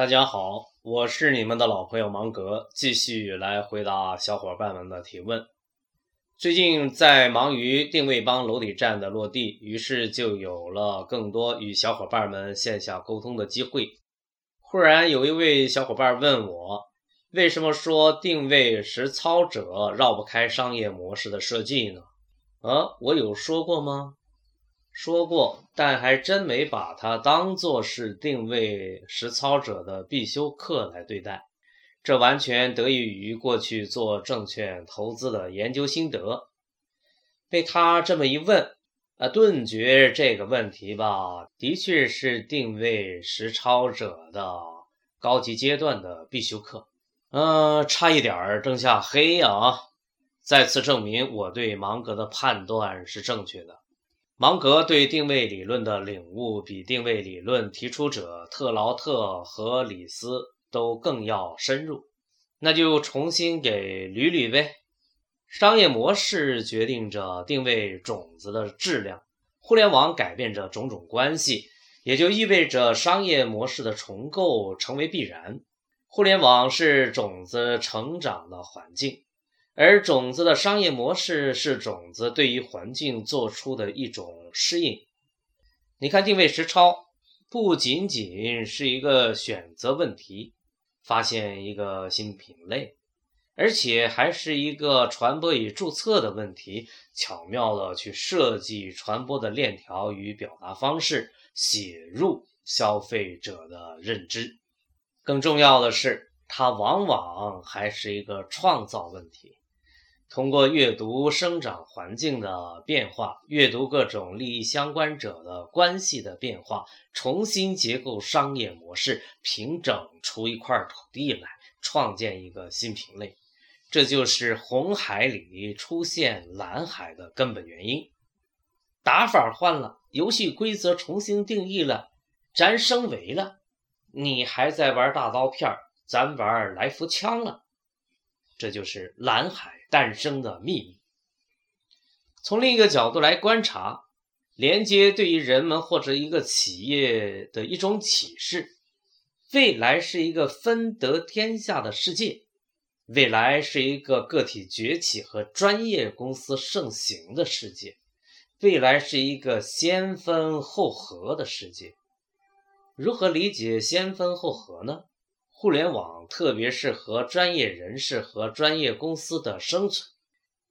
大家好，我是你们的老朋友芒格，继续来回答小伙伴们的提问。最近在忙于定位帮楼底站的落地，于是就有了更多与小伙伴们线下沟通的机会。忽然有一位小伙伴问我，为什么说定位实操者绕不开商业模式的设计呢？啊，我有说过吗？说过，但还真没把它当做是定位实操者的必修课来对待。这完全得益于过去做证券投资的研究心得。被他这么一问，啊，顿觉这个问题吧，的确是定位实操者的高级阶段的必修课。嗯，差一点儿灯下黑啊！再次证明我对芒格的判断是正确的。芒格对定位理论的领悟，比定位理论提出者特劳特和李斯都更要深入。那就重新给捋捋呗。商业模式决定着定位种子的质量，互联网改变着种种关系，也就意味着商业模式的重构成为必然。互联网是种子成长的环境。而种子的商业模式是种子对于环境做出的一种适应。你看，定位实操不仅仅是一个选择问题，发现一个新品类，而且还是一个传播与注册的问题。巧妙的去设计传播的链条与表达方式，写入消费者的认知。更重要的是，它往往还是一个创造问题。通过阅读生长环境的变化，阅读各种利益相关者的关系的变化，重新结构商业模式，平整出一块土地来，创建一个新品类，这就是红海里出现蓝海的根本原因。打法换了，游戏规则重新定义了，咱升维了，你还在玩大刀片咱玩来福枪了。这就是蓝海诞生的秘密。从另一个角度来观察，连接对于人们或者一个企业的一种启示：未来是一个分得天下的世界，未来是一个个体崛起和专业公司盛行的世界，未来是一个先分后合的世界。如何理解先分后合呢？互联网特别适合专业人士和专业公司的生存。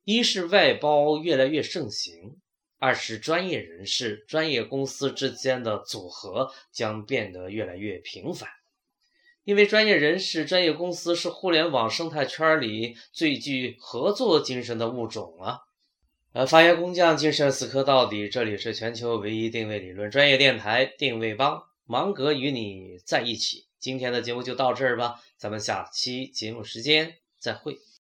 一是外包越来越盛行，二是专业人士、专业公司之间的组合将变得越来越频繁。因为专业人士、专业公司是互联网生态圈里最具合作精神的物种啊！呃，发言工匠精神死磕到底。这里是全球唯一定位理论专业电台——定位帮，芒格与你在一起。今天的节目就到这儿吧，咱们下期节目时间再会。